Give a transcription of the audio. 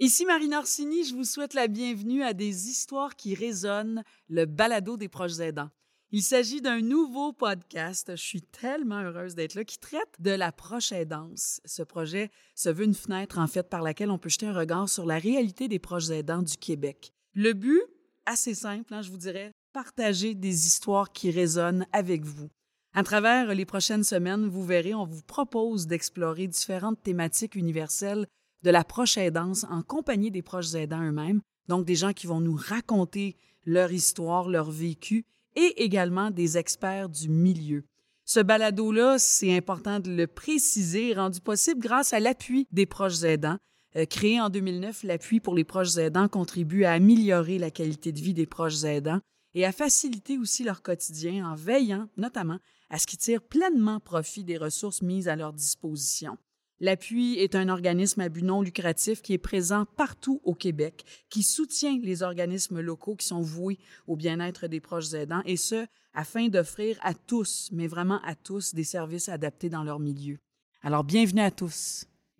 Ici Marine Orsini, je vous souhaite la bienvenue à des histoires qui résonnent, le balado des proches aidants. Il s'agit d'un nouveau podcast, je suis tellement heureuse d'être là, qui traite de la proche aidance. Ce projet se veut une fenêtre en fait par laquelle on peut jeter un regard sur la réalité des proches aidants du Québec. Le but, assez simple, hein, je vous dirais, partager des histoires qui résonnent avec vous. À travers les prochaines semaines, vous verrez, on vous propose d'explorer différentes thématiques universelles de la proche aidance en compagnie des proches aidants eux-mêmes, donc des gens qui vont nous raconter leur histoire, leur vécu, et également des experts du milieu. Ce balado-là, c'est important de le préciser, rendu possible grâce à l'appui des proches aidants. Euh, créé en 2009, l'appui pour les proches aidants contribue à améliorer la qualité de vie des proches aidants et à faciliter aussi leur quotidien en veillant notamment à ce qu'ils tirent pleinement profit des ressources mises à leur disposition. L'appui est un organisme à but non lucratif qui est présent partout au Québec, qui soutient les organismes locaux qui sont voués au bien-être des proches aidants, et ce, afin d'offrir à tous, mais vraiment à tous, des services adaptés dans leur milieu. Alors, bienvenue à tous.